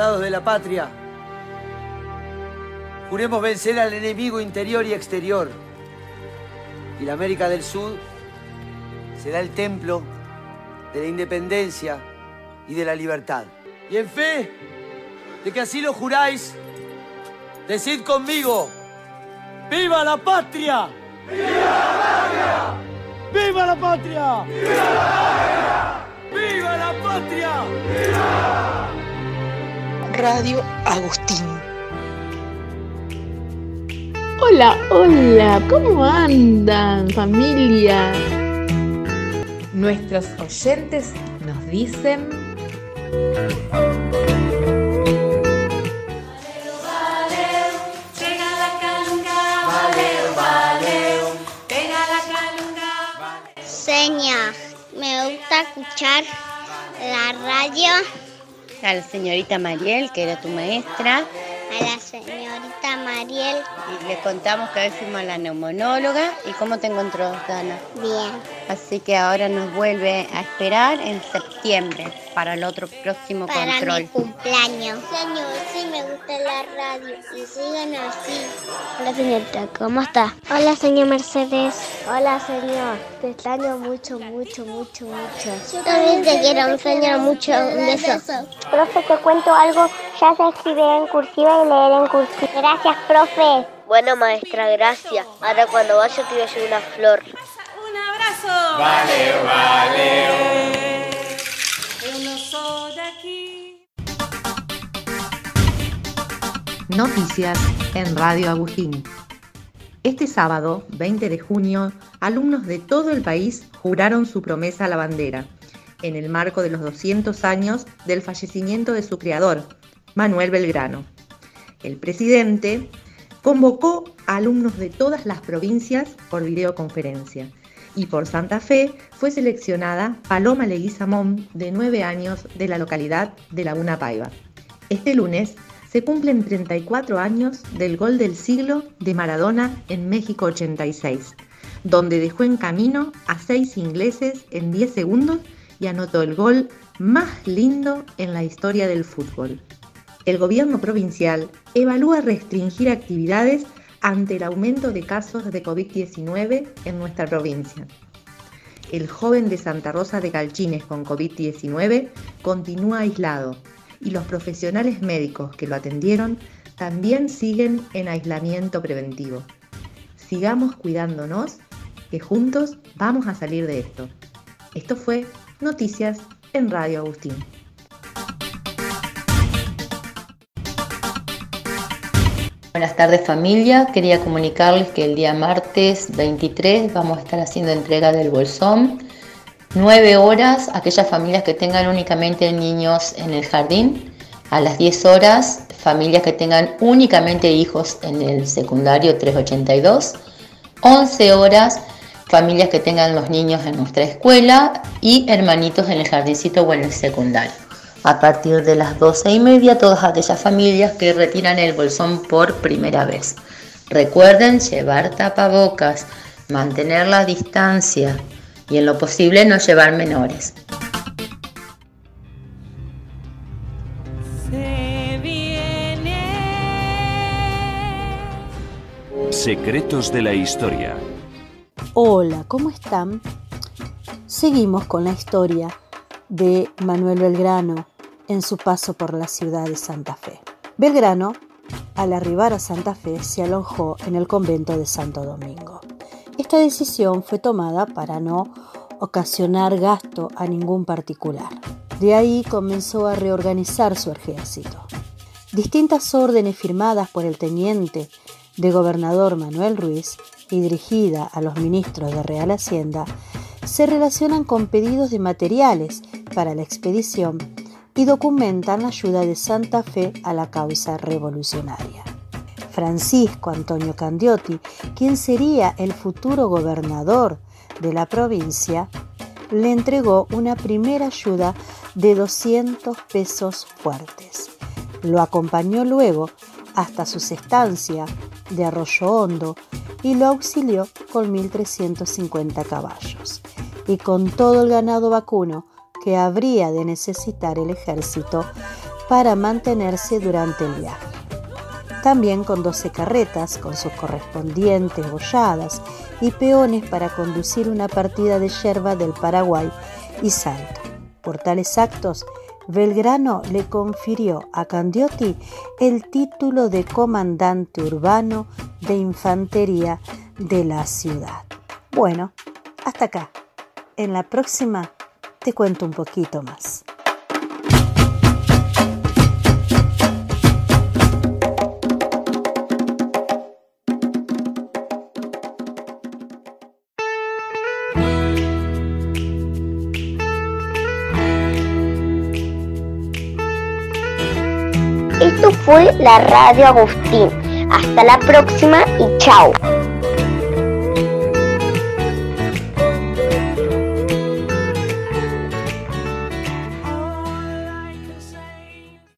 de la patria, juremos vencer al enemigo interior y exterior. Y la América del Sur será el templo de la independencia y de la libertad. Y en fe de que así lo juráis, decid conmigo, ¡Viva la patria! ¡Viva la patria! ¡Viva la patria! ¡Viva la patria! Radio Agustín. Hola, hola, ¿cómo andan familia? Nuestros oyentes nos dicen... Seña, me gusta escuchar la radio. A la señorita Mariel, que era tu maestra. A la señorita Mariel. Y le contamos que hoy fuimos a la neumonóloga. ¿Y cómo te encontró, Dana? Bien. Así que ahora nos vuelve a esperar en septiembre para el otro próximo Para control. mi cumpleaños. Señor, sí me gusta la radio y sigan así. Hola señorita, ¿cómo está? Hola, señor Mercedes. Hola señor, te extraño mucho, mucho, mucho, mucho. Yo también te quiero, señor, mucho. Un beso. Profe, te cuento algo, ya sé escribir en cursiva y leer en cursiva. Gracias, profe. Bueno, maestra, gracias. Ahora cuando vaya te voy a llevar una flor. Un abrazo. Vale, vale. Noticias en Radio Agustín. Este sábado, 20 de junio, alumnos de todo el país juraron su promesa a la bandera, en el marco de los 200 años del fallecimiento de su creador, Manuel Belgrano. El presidente convocó a alumnos de todas las provincias por videoconferencia y por Santa Fe fue seleccionada Paloma Leguizamón, de 9 años, de la localidad de Laguna Paiva. Este lunes se cumplen 34 años del gol del siglo de Maradona en México 86, donde dejó en camino a seis ingleses en 10 segundos y anotó el gol más lindo en la historia del fútbol. El gobierno provincial evalúa restringir actividades ante el aumento de casos de COVID-19 en nuestra provincia. El joven de Santa Rosa de Calchines con COVID-19 continúa aislado y los profesionales médicos que lo atendieron también siguen en aislamiento preventivo. Sigamos cuidándonos, que juntos vamos a salir de esto. Esto fue Noticias en Radio Agustín. Buenas tardes familia, quería comunicarles que el día martes 23 vamos a estar haciendo entrega del bolsón. 9 horas, aquellas familias que tengan únicamente niños en el jardín. A las 10 horas, familias que tengan únicamente hijos en el secundario 382. 11 horas, familias que tengan los niños en nuestra escuela y hermanitos en el jardincito o en el secundario. A partir de las 12 y media, todas aquellas familias que retiran el bolsón por primera vez. Recuerden llevar tapabocas, mantener la distancia y en lo posible no llevar menores. Se viene. Secretos de la historia. Hola, ¿cómo están? Seguimos con la historia de Manuel Belgrano en su paso por la ciudad de Santa Fe. Belgrano, al arribar a Santa Fe, se alojó en el convento de Santo Domingo. Esta decisión fue tomada para no ocasionar gasto a ningún particular. De ahí comenzó a reorganizar su ejército. Distintas órdenes firmadas por el teniente de gobernador Manuel Ruiz y dirigida a los ministros de Real Hacienda se relacionan con pedidos de materiales para la expedición y documentan la ayuda de Santa Fe a la causa revolucionaria. Francisco Antonio Candiotti, quien sería el futuro gobernador de la provincia, le entregó una primera ayuda de 200 pesos fuertes. Lo acompañó luego hasta su estancia de Arroyo Hondo y lo auxilió con 1.350 caballos y con todo el ganado vacuno que habría de necesitar el ejército para mantenerse durante el viaje. También con 12 carretas con sus correspondientes bolladas y peones para conducir una partida de yerba del Paraguay y Salto. Por tales actos, Belgrano le confirió a Candiotti el título de comandante urbano de infantería de la ciudad. Bueno, hasta acá. En la próxima te cuento un poquito más. La Radio Agustín. Hasta la próxima y chao.